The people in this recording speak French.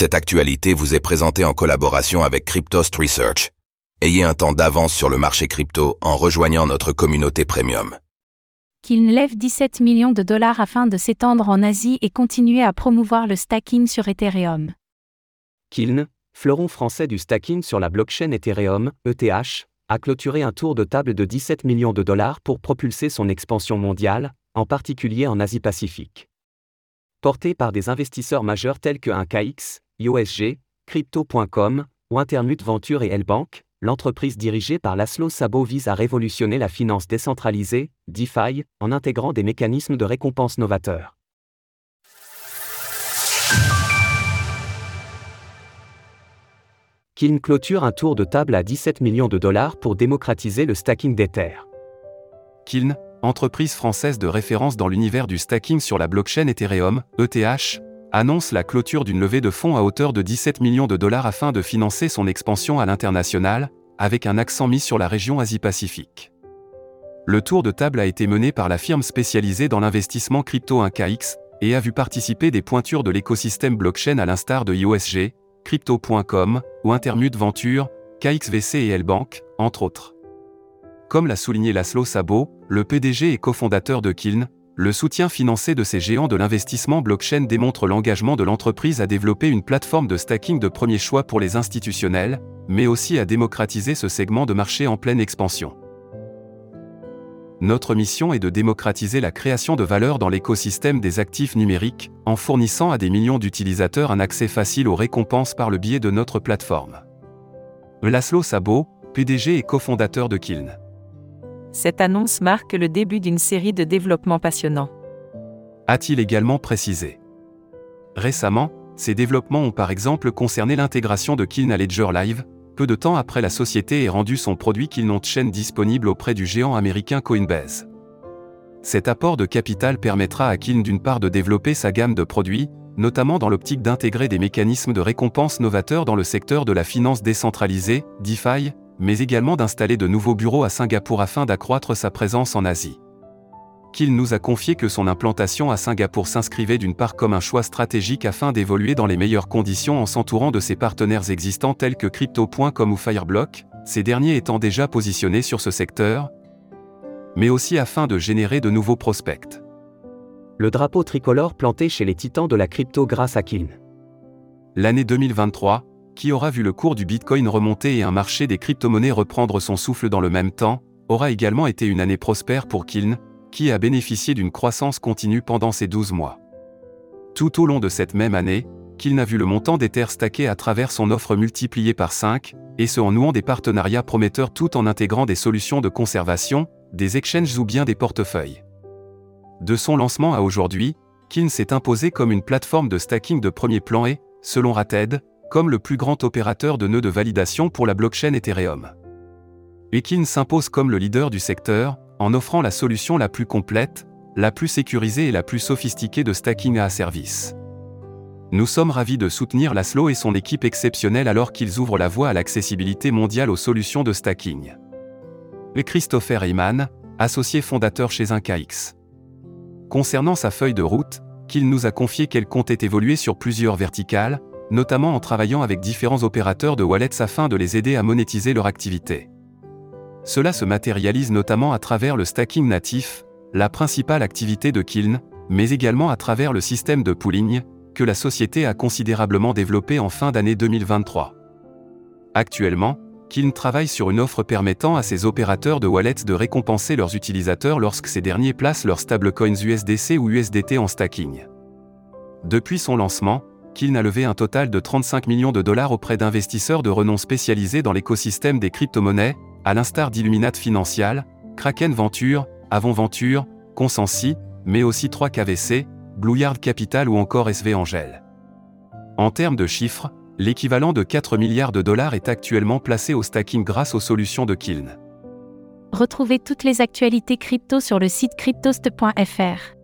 Cette actualité vous est présentée en collaboration avec Cryptost Research. Ayez un temps d'avance sur le marché crypto en rejoignant notre communauté premium. Qu'il lève 17 millions de dollars afin de s'étendre en Asie et continuer à promouvoir le stacking sur Ethereum. Kiln, fleuron français du stacking sur la blockchain Ethereum, ETH, a clôturé un tour de table de 17 millions de dollars pour propulser son expansion mondiale, en particulier en Asie-Pacifique. Porté par des investisseurs majeurs tels que 1KX, IOSG, Crypto.com, ou Intermute Venture et L-Bank, l'entreprise dirigée par Laszlo Sabo vise à révolutionner la finance décentralisée, DeFi, en intégrant des mécanismes de récompense novateurs. Kiln clôture un tour de table à 17 millions de dollars pour démocratiser le stacking d'Ether. Kiln, entreprise française de référence dans l'univers du stacking sur la blockchain Ethereum, ETH, annonce la clôture d'une levée de fonds à hauteur de 17 millions de dollars afin de financer son expansion à l'international, avec un accent mis sur la région Asie-Pacifique. Le tour de table a été mené par la firme spécialisée dans l'investissement crypto 1KX et a vu participer des pointures de l'écosystème blockchain à l'instar de IOSG, Crypto.com ou Intermute Venture, KXVC et Lbank, entre autres. Comme l'a souligné Laszlo Sabo, le PDG et cofondateur de Kiln, le soutien financé de ces géants de l'investissement blockchain démontre l'engagement de l'entreprise à développer une plateforme de stacking de premier choix pour les institutionnels, mais aussi à démocratiser ce segment de marché en pleine expansion. Notre mission est de démocratiser la création de valeur dans l'écosystème des actifs numériques, en fournissant à des millions d'utilisateurs un accès facile aux récompenses par le biais de notre plateforme. Laszlo Sabo, PDG et cofondateur de Kiln. Cette annonce marque le début d'une série de développements passionnants. A-t-il également précisé Récemment, ces développements ont par exemple concerné l'intégration de Kiln à Ledger Live, peu de temps après la société ait rendu son produit Kiln on-chain disponible auprès du géant américain Coinbase. Cet apport de capital permettra à Kiln d'une part de développer sa gamme de produits, notamment dans l'optique d'intégrer des mécanismes de récompense novateurs dans le secteur de la finance décentralisée, DeFi, mais également d'installer de nouveaux bureaux à Singapour afin d'accroître sa présence en Asie. Qu'il nous a confié que son implantation à Singapour s'inscrivait d'une part comme un choix stratégique afin d'évoluer dans les meilleures conditions en s'entourant de ses partenaires existants tels que Crypto.com ou Fireblock, ces derniers étant déjà positionnés sur ce secteur, mais aussi afin de générer de nouveaux prospects. Le drapeau tricolore planté chez les titans de la crypto grâce à Kiln. L'année 2023, qui aura vu le cours du Bitcoin remonter et un marché des crypto-monnaies reprendre son souffle dans le même temps, aura également été une année prospère pour Kiln, qui a bénéficié d'une croissance continue pendant ces 12 mois. Tout au long de cette même année, Kiln a vu le montant des terres stackées à travers son offre multipliée par 5, et ce en nouant des partenariats prometteurs tout en intégrant des solutions de conservation, des exchanges ou bien des portefeuilles. De son lancement à aujourd'hui, Kiln s'est imposé comme une plateforme de stacking de premier plan et, selon Rated, comme le plus grand opérateur de nœuds de validation pour la blockchain Ethereum. Ekin s'impose comme le leader du secteur, en offrant la solution la plus complète, la plus sécurisée et la plus sophistiquée de stacking à service. Nous sommes ravis de soutenir Laszlo et son équipe exceptionnelle alors qu'ils ouvrent la voie à l'accessibilité mondiale aux solutions de stacking. Et Christopher Heyman, associé fondateur chez 1KX. Concernant sa feuille de route, qu'il nous a confié qu'elle comptait évoluer sur plusieurs verticales, notamment en travaillant avec différents opérateurs de wallets afin de les aider à monétiser leur activité. Cela se matérialise notamment à travers le stacking natif, la principale activité de Kiln, mais également à travers le système de pooling, que la société a considérablement développé en fin d'année 2023. Actuellement, Kiln travaille sur une offre permettant à ses opérateurs de wallets de récompenser leurs utilisateurs lorsque ces derniers placent leurs stablecoins USDC ou USDT en stacking. Depuis son lancement, Kiln a levé un total de 35 millions de dollars auprès d'investisseurs de renom spécialisés dans l'écosystème des crypto-monnaies, à l'instar d'Illuminate Financial, Kraken Venture, Avon Venture, Consensi, mais aussi 3KVC, Blue Yard Capital ou encore SV Angel. En termes de chiffres, l'équivalent de 4 milliards de dollars est actuellement placé au stacking grâce aux solutions de Kiln. Retrouvez toutes les actualités crypto sur le site cryptost.fr.